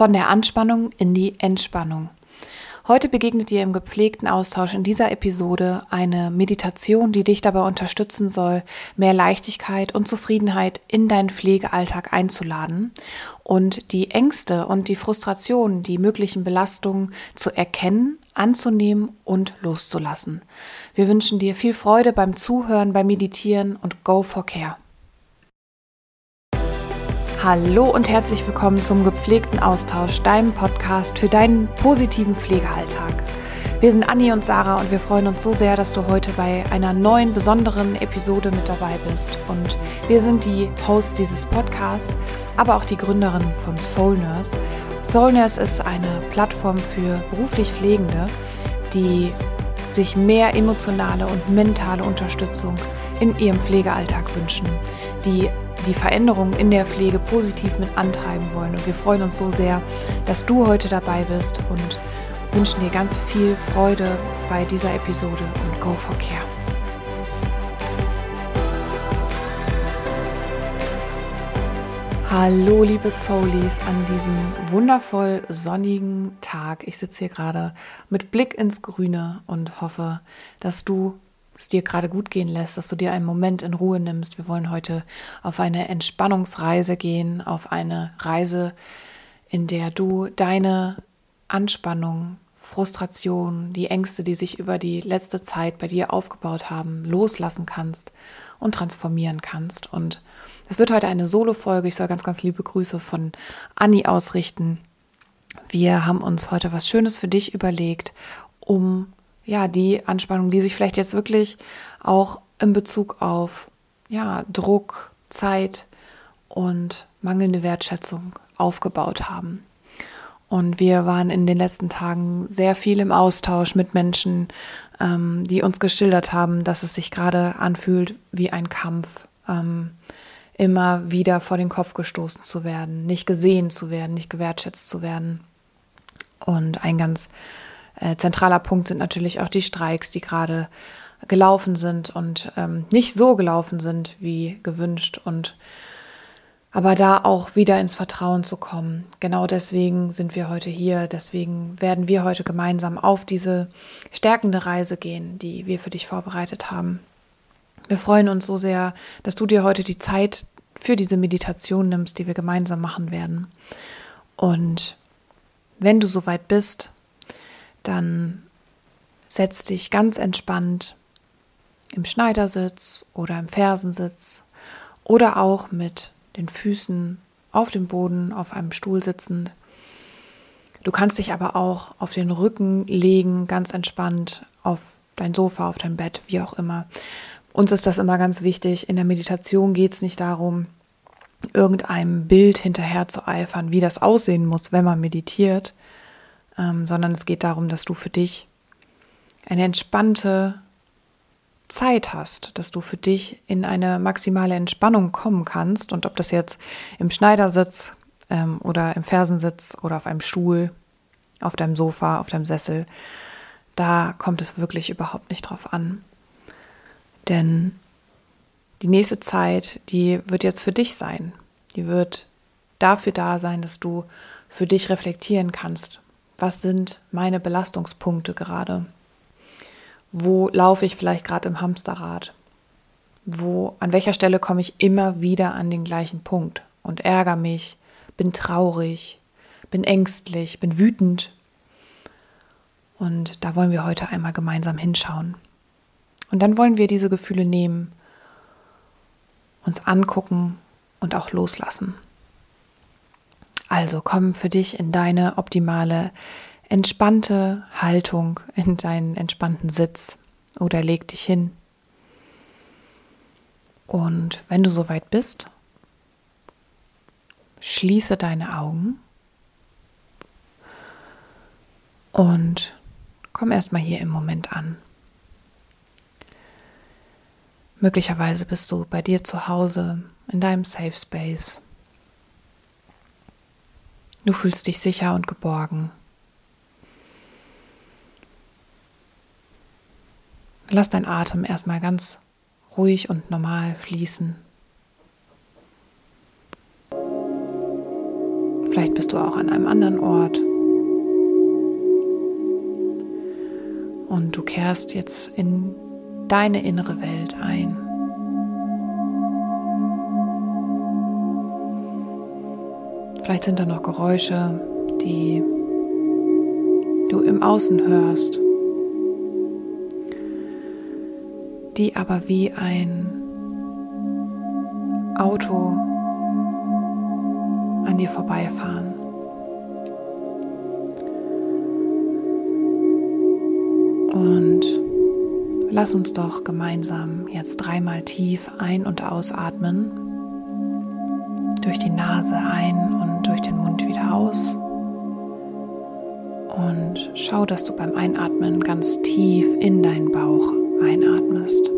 von der Anspannung in die Entspannung. Heute begegnet dir im gepflegten Austausch in dieser Episode eine Meditation, die dich dabei unterstützen soll, mehr Leichtigkeit und Zufriedenheit in deinen Pflegealltag einzuladen und die Ängste und die Frustrationen, die möglichen Belastungen zu erkennen, anzunehmen und loszulassen. Wir wünschen dir viel Freude beim Zuhören, beim Meditieren und Go for Care. Hallo und herzlich willkommen zum gepflegten Austausch, deinem Podcast für deinen positiven Pflegealltag. Wir sind Anni und Sarah und wir freuen uns so sehr, dass du heute bei einer neuen, besonderen Episode mit dabei bist. Und wir sind die Hosts dieses Podcasts, aber auch die Gründerin von Soul Nurse. Soul Nurse ist eine Plattform für beruflich Pflegende, die sich mehr emotionale und mentale Unterstützung in ihrem Pflegealltag wünschen, die die Veränderungen in der Pflege positiv mit antreiben wollen. Und wir freuen uns so sehr, dass du heute dabei bist und wünschen dir ganz viel Freude bei dieser Episode und Go for Care. Hallo, liebe Soulies, an diesem wundervoll sonnigen Tag. Ich sitze hier gerade mit Blick ins Grüne und hoffe, dass du es dir gerade gut gehen lässt, dass du dir einen Moment in Ruhe nimmst. Wir wollen heute auf eine Entspannungsreise gehen, auf eine Reise, in der du deine Anspannung, Frustration, die Ängste, die sich über die letzte Zeit bei dir aufgebaut haben, loslassen kannst und transformieren kannst. Und es wird heute eine Solo-Folge. Ich soll ganz, ganz liebe Grüße von Anni ausrichten. Wir haben uns heute was Schönes für dich überlegt, um ja, die Anspannung, die sich vielleicht jetzt wirklich auch in Bezug auf ja, Druck, Zeit und mangelnde Wertschätzung aufgebaut haben. Und wir waren in den letzten Tagen sehr viel im Austausch mit Menschen, ähm, die uns geschildert haben, dass es sich gerade anfühlt wie ein Kampf, ähm, immer wieder vor den Kopf gestoßen zu werden, nicht gesehen zu werden, nicht gewertschätzt zu werden. Und ein ganz äh, zentraler Punkt sind natürlich auch die Streiks, die gerade gelaufen sind und ähm, nicht so gelaufen sind wie gewünscht und aber da auch wieder ins Vertrauen zu kommen. Genau deswegen sind wir heute hier. Deswegen werden wir heute gemeinsam auf diese stärkende Reise gehen, die wir für dich vorbereitet haben. Wir freuen uns so sehr, dass du dir heute die Zeit für diese Meditation nimmst, die wir gemeinsam machen werden. Und wenn du soweit bist, dann setz dich ganz entspannt im Schneidersitz oder im Fersensitz oder auch mit den Füßen auf dem Boden auf einem Stuhl sitzend. Du kannst dich aber auch auf den Rücken legen, ganz entspannt auf dein Sofa, auf dein Bett, wie auch immer. Uns ist das immer ganz wichtig. In der Meditation geht es nicht darum, irgendeinem Bild hinterher zu eifern, wie das aussehen muss, wenn man meditiert, ähm, sondern es geht darum, dass du für dich eine entspannte Zeit hast, dass du für dich in eine maximale Entspannung kommen kannst. Und ob das jetzt im Schneidersitz ähm, oder im Fersensitz oder auf einem Stuhl, auf deinem Sofa, auf deinem Sessel, da kommt es wirklich überhaupt nicht drauf an. Denn die nächste Zeit, die wird jetzt für dich sein. Die wird dafür da sein, dass du für dich reflektieren kannst was sind meine Belastungspunkte gerade? Wo laufe ich vielleicht gerade im Hamsterrad? Wo, an welcher Stelle komme ich immer wieder an den gleichen Punkt und ärgere mich, bin traurig, bin ängstlich, bin wütend? Und da wollen wir heute einmal gemeinsam hinschauen. Und dann wollen wir diese Gefühle nehmen, uns angucken und auch loslassen. Also komm für dich in deine optimale, entspannte Haltung, in deinen entspannten Sitz oder leg dich hin. Und wenn du soweit bist, schließe deine Augen und komm erstmal hier im Moment an. Möglicherweise bist du bei dir zu Hause in deinem Safe Space Du fühlst dich sicher und geborgen. Lass dein Atem erstmal ganz ruhig und normal fließen. Vielleicht bist du auch an einem anderen Ort. Und du kehrst jetzt in deine innere Welt ein. Vielleicht sind da noch Geräusche, die du im Außen hörst, die aber wie ein Auto an dir vorbeifahren. Und lass uns doch gemeinsam jetzt dreimal tief ein- und ausatmen. Durch die Nase ein aus. Und schau, dass du beim Einatmen ganz tief in deinen Bauch einatmest.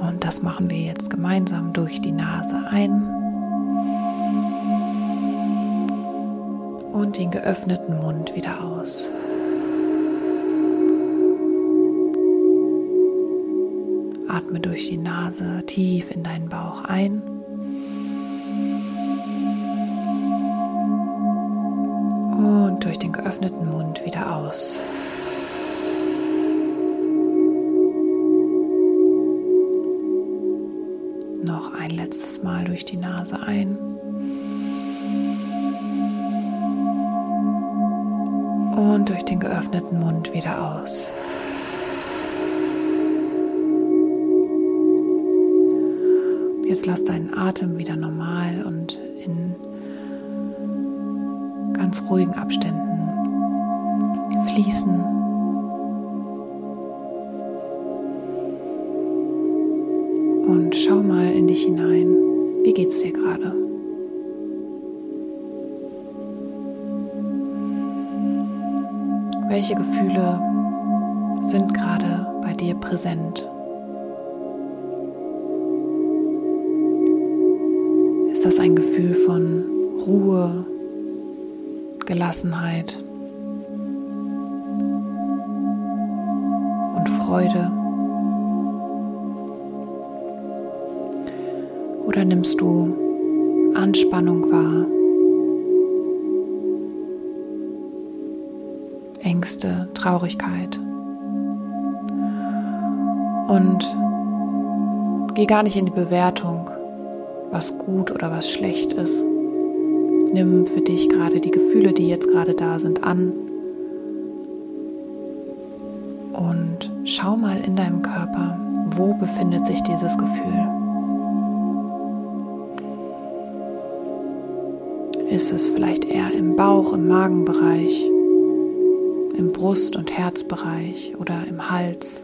Und das machen wir jetzt gemeinsam durch die Nase ein und den geöffneten Mund wieder aus. Atme durch die Nase tief in deinen Bauch ein. Geöffneten Mund wieder aus. Noch ein letztes Mal durch die Nase ein. Und durch den geöffneten Mund wieder aus. Jetzt lass deinen Atem wieder normal und in ganz ruhigen Abständen fließen. Und schau mal in dich hinein. Wie geht's dir gerade? Welche Gefühle sind gerade bei dir präsent? Ist das ein Gefühl von Ruhe, Gelassenheit Freude? Oder nimmst du Anspannung wahr? Ängste, Traurigkeit. Und geh gar nicht in die Bewertung, was gut oder was schlecht ist. Nimm für dich gerade die Gefühle, die jetzt gerade da sind, an. Schau mal in deinem Körper, wo befindet sich dieses Gefühl. Ist es vielleicht eher im Bauch, im Magenbereich, im Brust- und Herzbereich oder im Hals,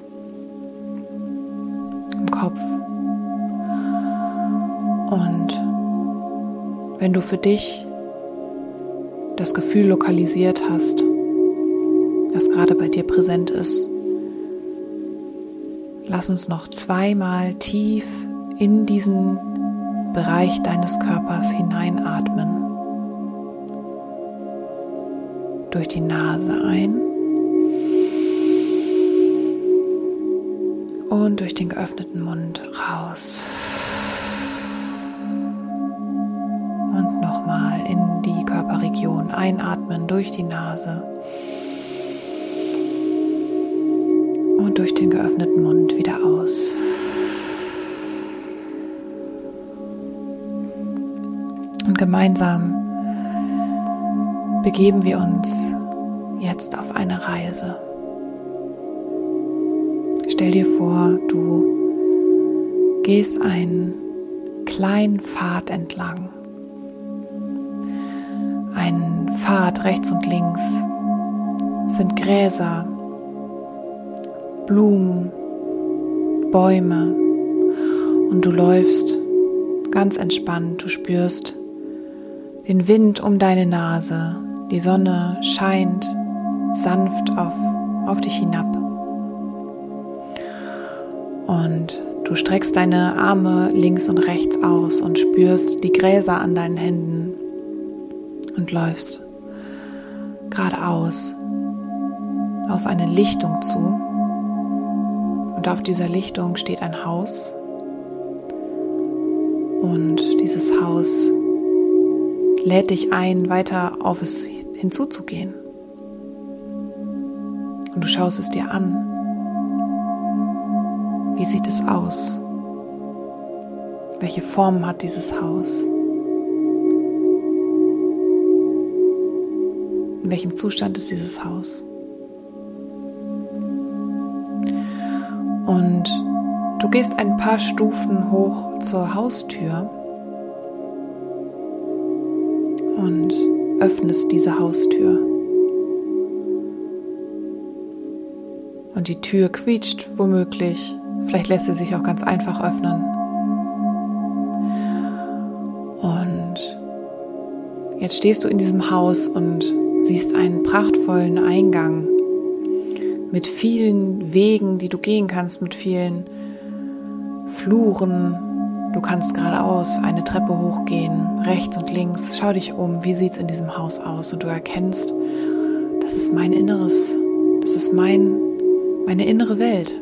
im Kopf? Und wenn du für dich das Gefühl lokalisiert hast, das gerade bei dir präsent ist, lass uns noch zweimal tief in diesen Bereich deines Körpers hineinatmen. Durch die Nase ein und durch den geöffneten Mund raus. Und nochmal in die Körperregion einatmen durch die Nase und durch den geöffneten Mund wieder aus. Und gemeinsam begeben wir uns jetzt auf eine Reise. Stell dir vor, du gehst einen kleinen Pfad entlang. Ein Pfad rechts und links sind Gräser, Blumen, Bäume und du läufst ganz entspannt. Du spürst den Wind um deine Nase, die Sonne scheint sanft auf, auf dich hinab. Und du streckst deine Arme links und rechts aus und spürst die Gräser an deinen Händen und läufst geradeaus auf eine Lichtung zu. Und auf dieser Lichtung steht ein Haus. Und dieses Haus lädt dich ein, weiter auf es hinzuzugehen. Und du schaust es dir an. Wie sieht es aus? Welche Form hat dieses Haus? In welchem Zustand ist dieses Haus? Und du gehst ein paar Stufen hoch zur Haustür und öffnest diese Haustür. Und die Tür quietscht womöglich. Vielleicht lässt sie sich auch ganz einfach öffnen. Und jetzt stehst du in diesem Haus und siehst einen prachtvollen Eingang mit vielen Wegen, die du gehen kannst, mit vielen Fluren. Du kannst geradeaus eine Treppe hochgehen, rechts und links. Schau dich um, wie sieht es in diesem Haus aus? Und du erkennst, das ist mein Inneres, das ist mein, meine innere Welt.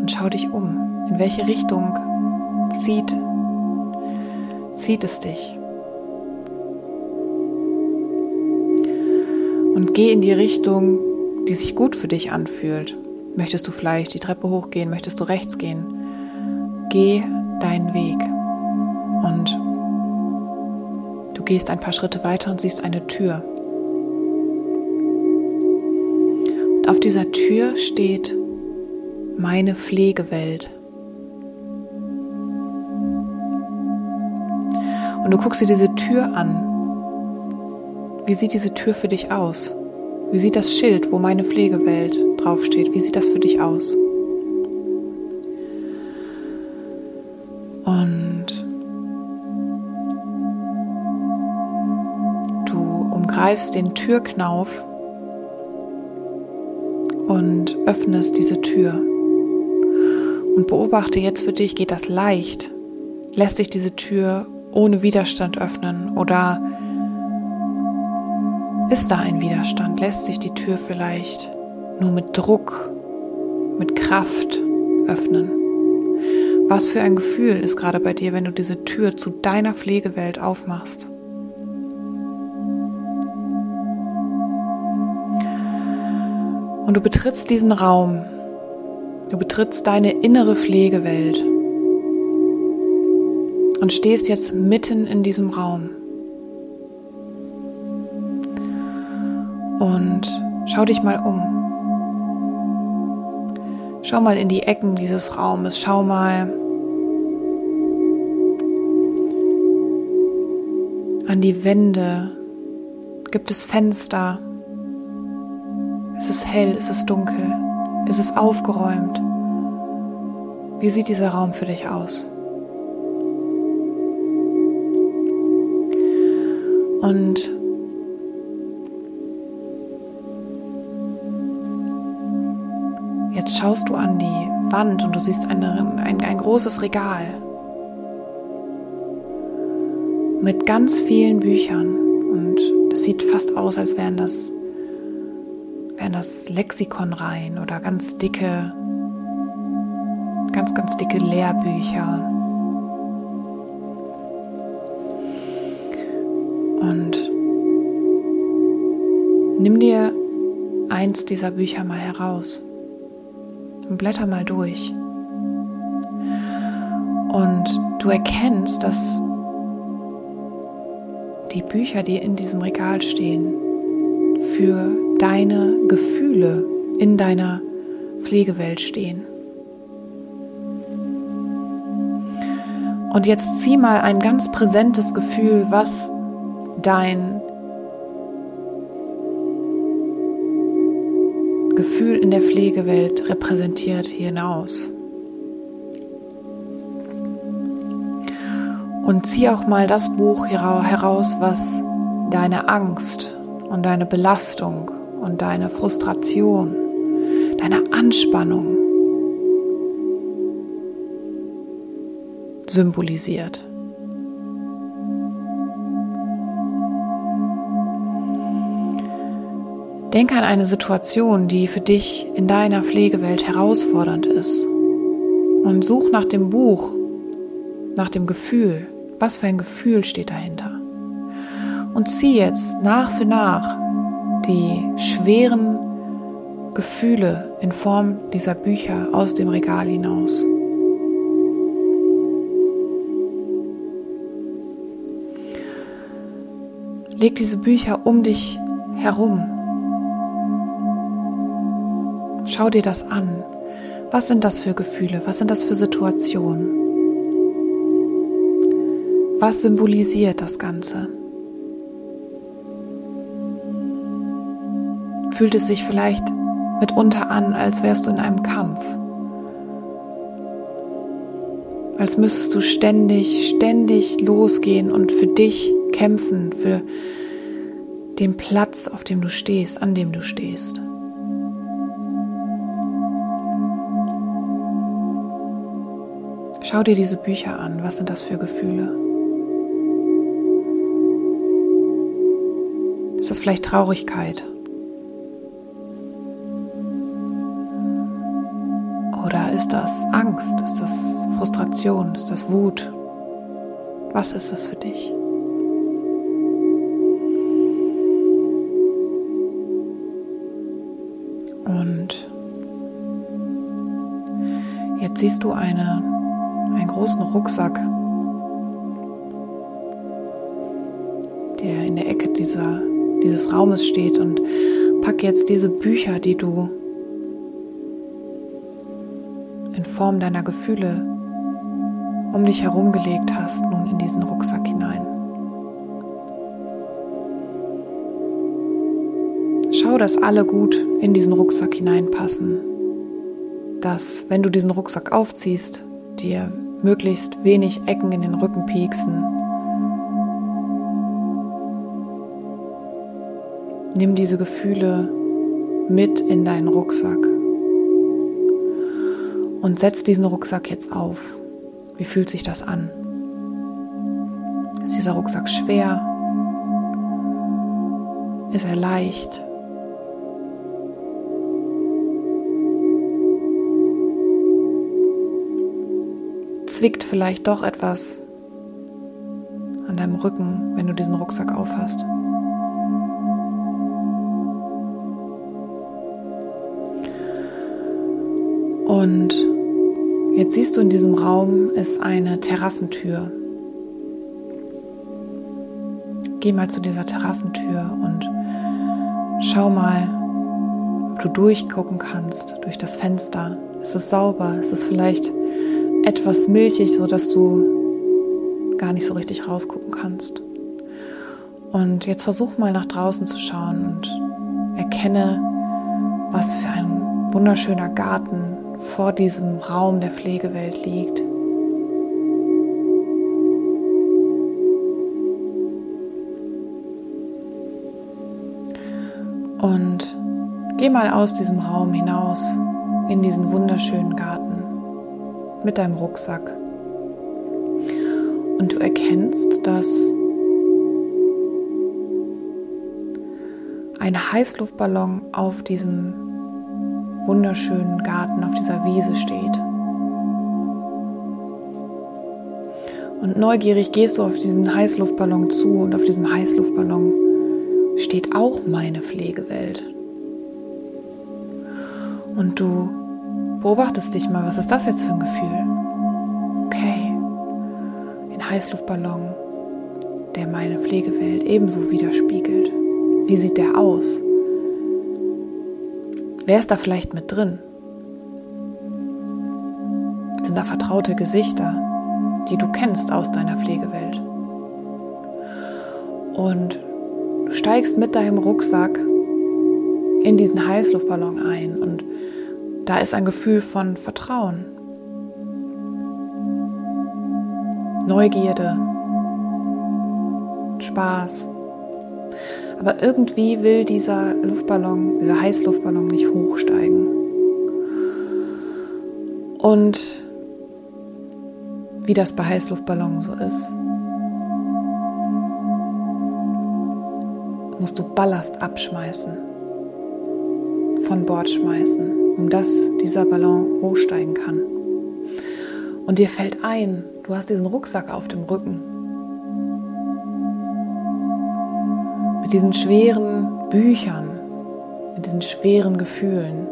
Und schau dich um, in welche Richtung zieht, zieht es dich. Und geh in die Richtung, die sich gut für dich anfühlt. Möchtest du vielleicht die Treppe hochgehen? Möchtest du rechts gehen? Geh deinen Weg. Und du gehst ein paar Schritte weiter und siehst eine Tür. Und auf dieser Tür steht meine Pflegewelt. Und du guckst dir diese Tür an wie sieht diese Tür für dich aus? Wie sieht das Schild, wo meine Pflegewelt draufsteht? Wie sieht das für dich aus? Und du umgreifst den Türknauf und öffnest diese Tür. Und beobachte jetzt für dich, geht das leicht? Lässt sich diese Tür ohne Widerstand öffnen oder ist da ein Widerstand? Lässt sich die Tür vielleicht nur mit Druck, mit Kraft öffnen? Was für ein Gefühl ist gerade bei dir, wenn du diese Tür zu deiner Pflegewelt aufmachst? Und du betrittst diesen Raum, du betrittst deine innere Pflegewelt und stehst jetzt mitten in diesem Raum. Und schau dich mal um. Schau mal in die Ecken dieses Raumes. Schau mal an die Wände. Gibt es Fenster? Ist es hell? Ist es dunkel? Ist es aufgeräumt? Wie sieht dieser Raum für dich aus? Und schaust du an die Wand und du siehst eine, ein, ein großes Regal mit ganz vielen Büchern. Und das sieht fast aus, als wären das, wären das Lexikonreihen oder ganz dicke, ganz, ganz dicke Lehrbücher. Und nimm dir eins dieser Bücher mal heraus und blätter mal durch. Und du erkennst, dass die Bücher, die in diesem Regal stehen, für deine Gefühle in deiner Pflegewelt stehen. Und jetzt zieh mal ein ganz präsentes Gefühl, was dein Gefühl in der Pflegewelt repräsentiert hinaus. Und zieh auch mal das Buch heraus, was deine Angst und deine Belastung und deine Frustration, deine Anspannung symbolisiert. Denke an eine Situation, die für dich in deiner Pflegewelt herausfordernd ist. Und such nach dem Buch, nach dem Gefühl. Was für ein Gefühl steht dahinter? Und zieh jetzt nach für nach die schweren Gefühle in Form dieser Bücher aus dem Regal hinaus. Leg diese Bücher um dich herum. Schau dir das an. Was sind das für Gefühle? Was sind das für Situationen? Was symbolisiert das Ganze? Fühlt es sich vielleicht mitunter an, als wärst du in einem Kampf? Als müsstest du ständig, ständig losgehen und für dich kämpfen, für den Platz, auf dem du stehst, an dem du stehst. Schau dir diese Bücher an. Was sind das für Gefühle? Ist das vielleicht Traurigkeit? Oder ist das Angst? Ist das Frustration? Ist das Wut? Was ist das für dich? Und jetzt siehst du eine, großen Rucksack, der in der Ecke dieser, dieses Raumes steht und pack jetzt diese Bücher, die du in Form deiner Gefühle um dich herumgelegt hast, nun in diesen Rucksack hinein. Schau, dass alle gut in diesen Rucksack hineinpassen. Dass, wenn du diesen Rucksack aufziehst, dir möglichst wenig Ecken in den Rücken pieksen. Nimm diese Gefühle mit in deinen Rucksack und setz diesen Rucksack jetzt auf. Wie fühlt sich das an? Ist dieser Rucksack schwer? Ist er leicht? Zwickt vielleicht doch etwas an deinem Rücken, wenn du diesen Rucksack aufhast. Und jetzt siehst du in diesem Raum ist eine Terrassentür. Geh mal zu dieser Terrassentür und schau mal, ob du durchgucken kannst durch das Fenster. Ist es sauber? Ist es vielleicht etwas milchig, so dass du gar nicht so richtig rausgucken kannst. Und jetzt versuch mal nach draußen zu schauen und erkenne, was für ein wunderschöner Garten vor diesem Raum der Pflegewelt liegt. Und geh mal aus diesem Raum hinaus in diesen wunderschönen Garten mit deinem Rucksack. Und du erkennst, dass ein Heißluftballon auf diesem wunderschönen Garten, auf dieser Wiese steht. Und neugierig gehst du auf diesen Heißluftballon zu und auf diesem Heißluftballon steht auch meine Pflegewelt. Und du Beobachtest dich mal, was ist das jetzt für ein Gefühl? Okay, ein Heißluftballon, der meine Pflegewelt ebenso widerspiegelt. Wie sieht der aus? Wer ist da vielleicht mit drin? Sind da vertraute Gesichter, die du kennst aus deiner Pflegewelt? Und du steigst mit deinem Rucksack in diesen Heißluftballon ein und da ist ein Gefühl von Vertrauen, Neugierde, Spaß. Aber irgendwie will dieser Luftballon, dieser Heißluftballon nicht hochsteigen. Und wie das bei Heißluftballonen so ist, musst du Ballast abschmeißen, von Bord schmeißen um dass dieser Ballon hochsteigen kann. Und dir fällt ein, du hast diesen Rucksack auf dem Rücken. Mit diesen schweren Büchern, mit diesen schweren Gefühlen.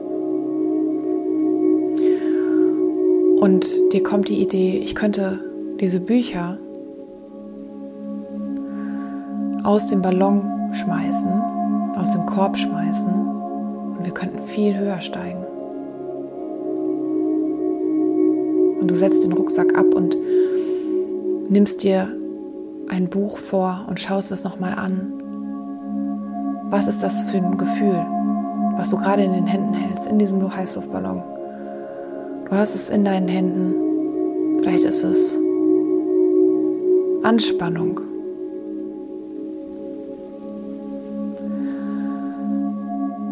Und dir kommt die Idee, ich könnte diese Bücher aus dem Ballon schmeißen, aus dem Korb schmeißen und wir könnten viel höher steigen. Und du setzt den Rucksack ab und nimmst dir ein Buch vor und schaust es nochmal an. Was ist das für ein Gefühl, was du gerade in den Händen hältst, in diesem Heißluftballon? Du hast es in deinen Händen. Vielleicht ist es Anspannung.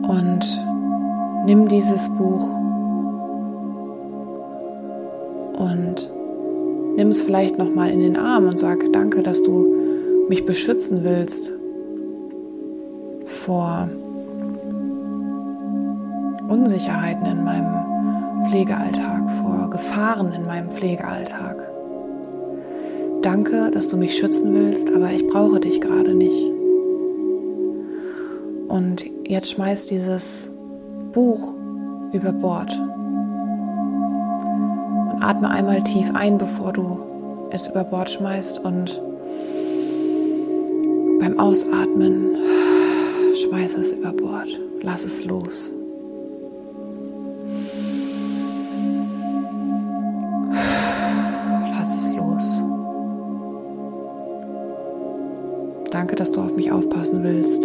Und nimm dieses Buch und nimm es vielleicht noch mal in den Arm und sag Danke, dass du mich beschützen willst vor Unsicherheiten in meinem Pflegealltag, vor Gefahren in meinem Pflegealltag. Danke, dass du mich schützen willst, aber ich brauche dich gerade nicht. Und jetzt schmeiß dieses Buch über Bord atme einmal tief ein, bevor du es über Bord schmeißt und beim Ausatmen schmeiß es über Bord. Lass es los. Lass es los. Danke, dass du auf mich aufpassen willst.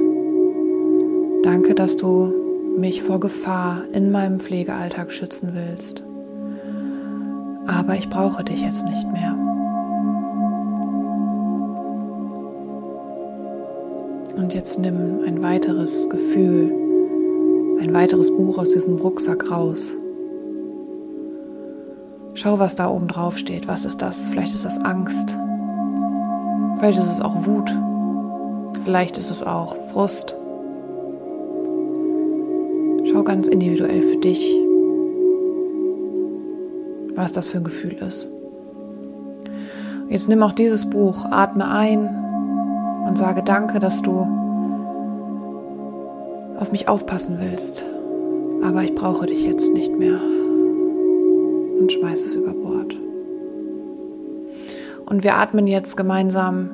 Danke, dass du mich vor Gefahr in meinem Pflegealltag schützen willst. Aber ich brauche dich jetzt nicht mehr. Und jetzt nimm ein weiteres Gefühl, ein weiteres Buch aus diesem Rucksack raus. Schau, was da oben drauf steht. Was ist das? Vielleicht ist das Angst. Vielleicht ist es auch Wut. Vielleicht ist es auch Frust. Schau ganz individuell für dich, was das für ein Gefühl ist. Jetzt nimm auch dieses Buch, atme ein und sage Danke, dass du auf mich aufpassen willst. Aber ich brauche dich jetzt nicht mehr. Und schmeiß es über Bord. Und wir atmen jetzt gemeinsam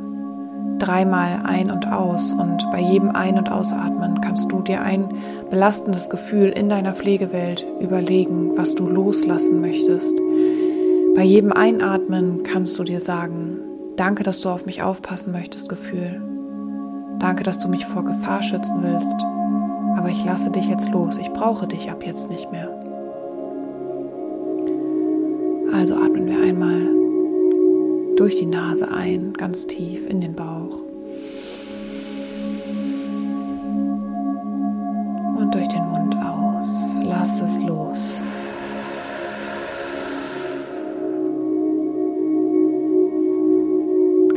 dreimal ein und aus und bei jedem Ein- und Ausatmen kannst du dir ein belastendes Gefühl in deiner Pflegewelt überlegen, was du loslassen möchtest. Bei jedem Einatmen kannst du dir sagen, danke, dass du auf mich aufpassen möchtest, Gefühl. Danke, dass du mich vor Gefahr schützen willst. Aber ich lasse dich jetzt los. Ich brauche dich ab jetzt nicht mehr. Also atmen wir einmal durch die Nase ein, ganz tief in den Bauch.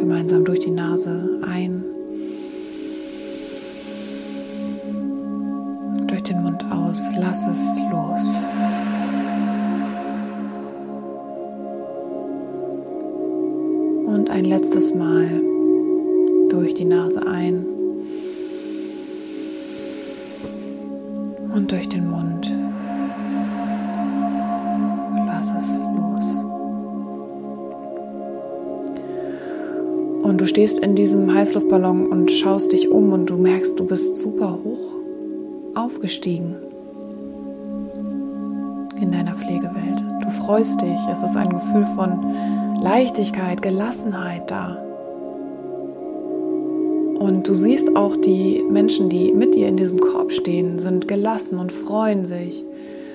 Gemeinsam durch die Nase ein. Durch den Mund aus. Lass es los. Und ein letztes Mal durch die Nase ein stehst in diesem Heißluftballon und schaust dich um und du merkst, du bist super hoch aufgestiegen in deiner Pflegewelt. Du freust dich. Es ist ein Gefühl von Leichtigkeit, Gelassenheit da. Und du siehst auch die Menschen, die mit dir in diesem Korb stehen, sind gelassen und freuen sich.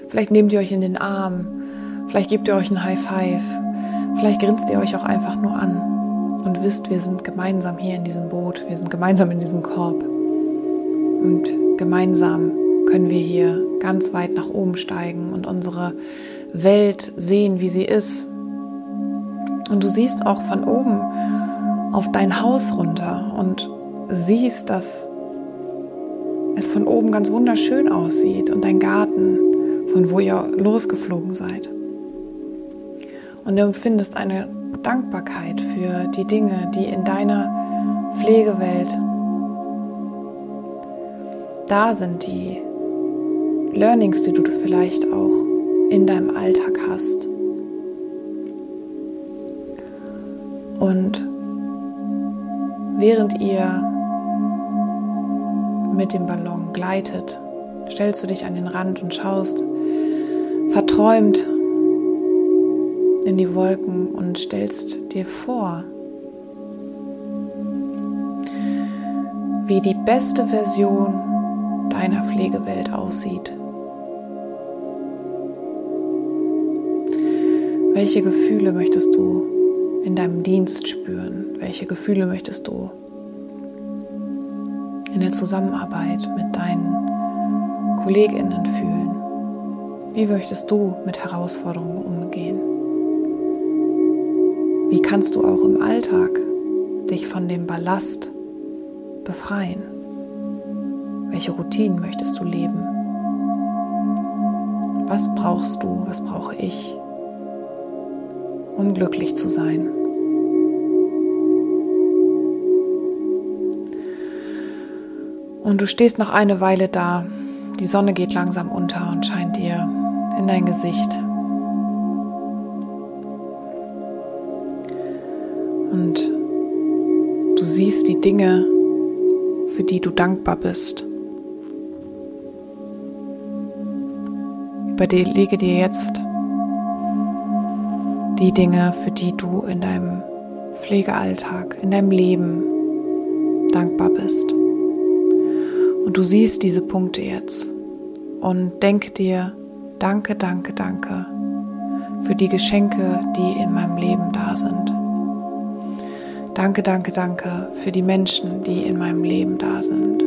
Vielleicht nehmt ihr euch in den Arm, vielleicht gebt ihr euch ein High Five, vielleicht grinst ihr euch auch einfach nur an und wisst, wir sind gemeinsam hier in diesem Boot, wir sind gemeinsam in diesem Korb. Und gemeinsam können wir hier ganz weit nach oben steigen und unsere Welt sehen, wie sie ist, und du siehst auch von oben auf dein Haus runter und siehst, dass es von oben ganz wunderschön aussieht und dein Garten, von wo ihr losgeflogen seid. Und du empfindest eine Dankbarkeit für die Dinge, die in deiner Pflegewelt da sind, die Learnings, die du vielleicht auch in deinem Alltag hast. Und während ihr mit dem Ballon gleitet, stellst du dich an den Rand und schaust verträumt in die Wolken und stellst dir vor, wie die beste Version deiner Pflegewelt aussieht. Welche Gefühle möchtest du in deinem Dienst spüren? Welche Gefühle möchtest du in der Zusammenarbeit mit deinen Kolleginnen fühlen? Wie möchtest du mit Herausforderungen Wie kannst du auch im Alltag dich von dem Ballast befreien? Welche Routinen möchtest du leben? Was brauchst du, was brauche ich, um glücklich zu sein? Und du stehst noch eine Weile da. Die Sonne geht langsam unter und scheint dir in dein Gesicht. Und du siehst die Dinge, für die du dankbar bist. Überlege dir jetzt die Dinge, für die du in deinem Pflegealltag, in deinem Leben dankbar bist. Und du siehst diese Punkte jetzt und denke dir, danke, danke, danke für die Geschenke, die in meinem Leben da sind. Danke, danke, danke für die Menschen, die in meinem Leben da sind.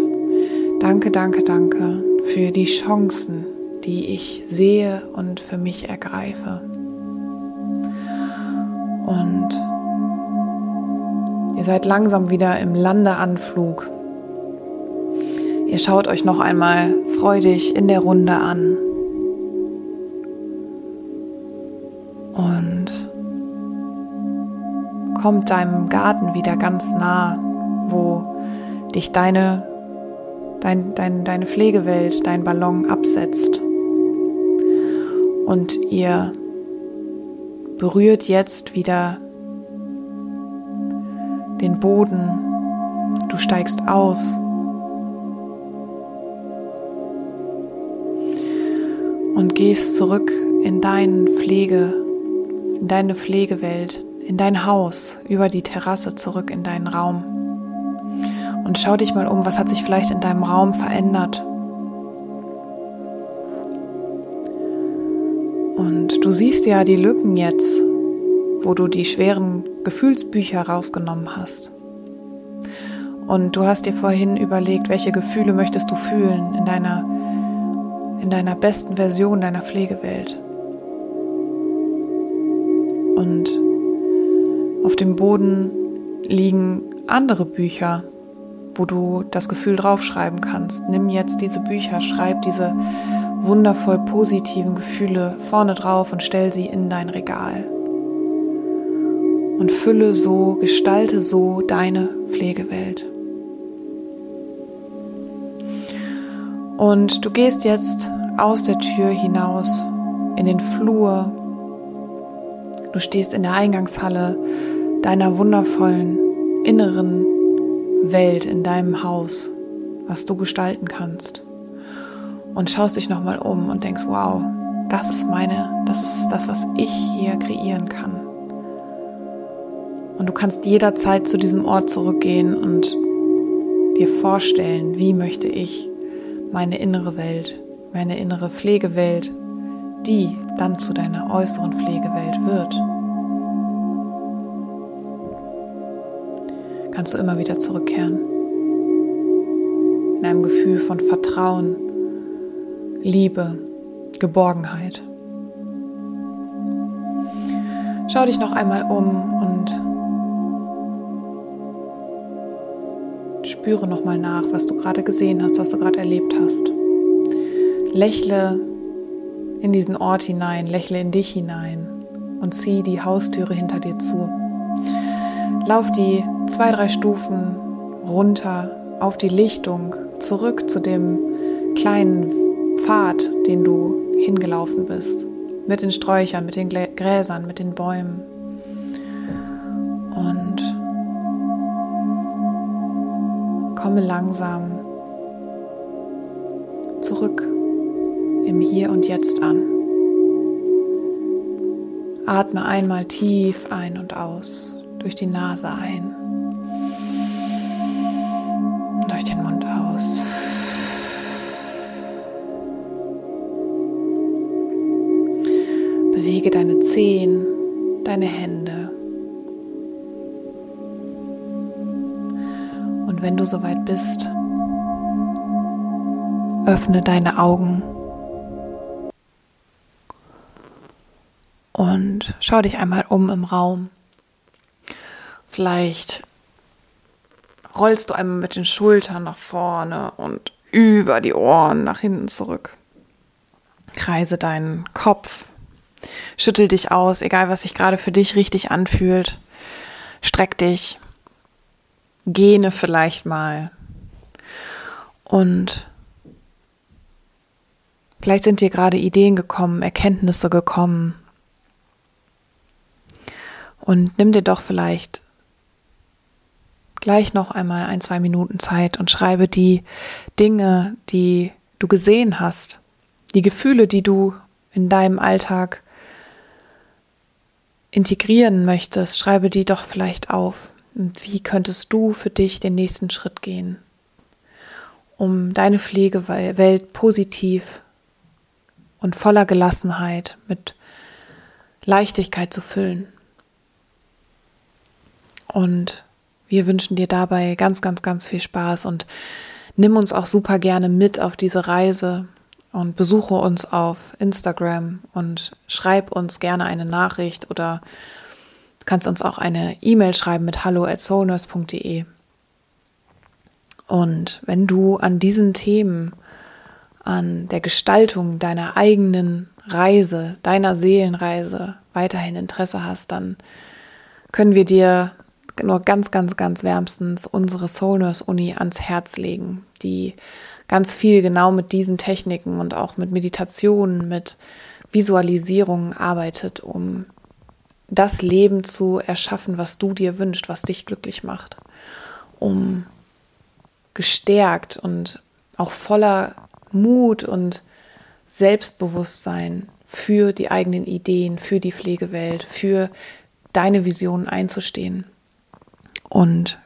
Danke, danke, danke für die Chancen, die ich sehe und für mich ergreife. Und ihr seid langsam wieder im Landeanflug. Ihr schaut euch noch einmal freudig in der Runde an. Kommt deinem Garten wieder ganz nah, wo dich deine, dein, dein, deine Pflegewelt, dein Ballon absetzt. Und ihr berührt jetzt wieder den Boden. Du steigst aus. Und gehst zurück in deinen Pflege, in deine Pflegewelt in dein Haus, über die Terrasse zurück in deinen Raum. Und schau dich mal um, was hat sich vielleicht in deinem Raum verändert. Und du siehst ja die Lücken jetzt, wo du die schweren Gefühlsbücher rausgenommen hast. Und du hast dir vorhin überlegt, welche Gefühle möchtest du fühlen in deiner, in deiner besten Version deiner Pflegewelt. Und auf dem Boden liegen andere Bücher, wo du das Gefühl draufschreiben kannst. Nimm jetzt diese Bücher, schreib diese wundervoll positiven Gefühle vorne drauf und stell sie in dein Regal. Und fülle so, gestalte so deine Pflegewelt. Und du gehst jetzt aus der Tür hinaus in den Flur. Du stehst in der Eingangshalle deiner wundervollen inneren Welt in deinem Haus, was du gestalten kannst. Und schaust dich nochmal um und denkst, wow, das ist meine, das ist das, was ich hier kreieren kann. Und du kannst jederzeit zu diesem Ort zurückgehen und dir vorstellen, wie möchte ich meine innere Welt, meine innere Pflegewelt, die dann zu deiner äußeren Pflegewelt wird. kannst du immer wieder zurückkehren. In einem Gefühl von Vertrauen, Liebe, Geborgenheit. Schau dich noch einmal um und spüre noch mal nach, was du gerade gesehen hast, was du gerade erlebt hast. Lächle in diesen Ort hinein, lächle in dich hinein und zieh die Haustüre hinter dir zu. Lauf die zwei, drei Stufen runter auf die Lichtung, zurück zu dem kleinen Pfad, den du hingelaufen bist. Mit den Sträuchern, mit den Gräsern, mit den Bäumen. Und komme langsam zurück im Hier und Jetzt an. Atme einmal tief ein und aus durch die Nase ein. Durch den Mund aus. Bewege deine Zehen, deine Hände. Und wenn du soweit bist, öffne deine Augen und schau dich einmal um im Raum. Vielleicht rollst du einmal mit den Schultern nach vorne und über die Ohren nach hinten zurück. Kreise deinen Kopf. Schüttel dich aus, egal was sich gerade für dich richtig anfühlt. Streck dich. Gene vielleicht mal. Und vielleicht sind dir gerade Ideen gekommen, Erkenntnisse gekommen. Und nimm dir doch vielleicht gleich noch einmal ein, zwei Minuten Zeit und schreibe die Dinge, die du gesehen hast, die Gefühle, die du in deinem Alltag integrieren möchtest, schreibe die doch vielleicht auf. Und wie könntest du für dich den nächsten Schritt gehen, um deine Pflegewelt positiv und voller Gelassenheit mit Leichtigkeit zu füllen? Und wir wünschen dir dabei ganz, ganz, ganz viel Spaß und nimm uns auch super gerne mit auf diese Reise und besuche uns auf Instagram und schreib uns gerne eine Nachricht oder kannst uns auch eine E-Mail schreiben mit hallo at soulnurse.de. Und wenn du an diesen Themen, an der Gestaltung deiner eigenen Reise, deiner Seelenreise weiterhin Interesse hast, dann können wir dir nur ganz, ganz, ganz wärmstens unsere Soul Nurse Uni ans Herz legen, die ganz viel genau mit diesen Techniken und auch mit Meditationen, mit Visualisierungen arbeitet, um das Leben zu erschaffen, was du dir wünschst, was dich glücklich macht, um gestärkt und auch voller Mut und Selbstbewusstsein für die eigenen Ideen, für die Pflegewelt, für deine Visionen einzustehen. Und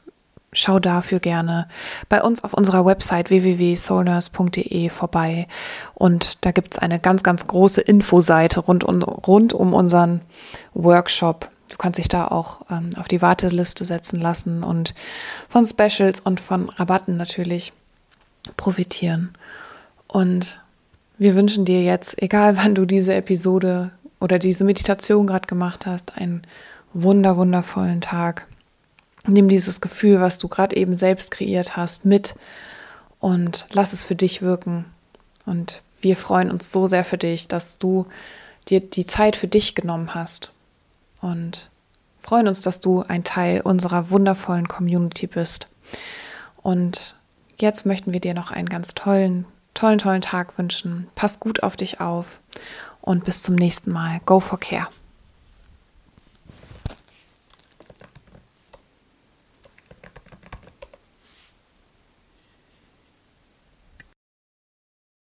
schau dafür gerne bei uns auf unserer Website www.soulnurse.de vorbei. Und da gibt es eine ganz, ganz große Infoseite rund, um, rund um unseren Workshop. Du kannst dich da auch ähm, auf die Warteliste setzen lassen und von Specials und von Rabatten natürlich profitieren. Und wir wünschen dir jetzt, egal wann du diese Episode oder diese Meditation gerade gemacht hast, einen wunder, wundervollen Tag. Nimm dieses Gefühl, was du gerade eben selbst kreiert hast, mit und lass es für dich wirken. Und wir freuen uns so sehr für dich, dass du dir die Zeit für dich genommen hast. Und freuen uns, dass du ein Teil unserer wundervollen Community bist. Und jetzt möchten wir dir noch einen ganz tollen, tollen, tollen Tag wünschen. Pass gut auf dich auf und bis zum nächsten Mal. Go for Care.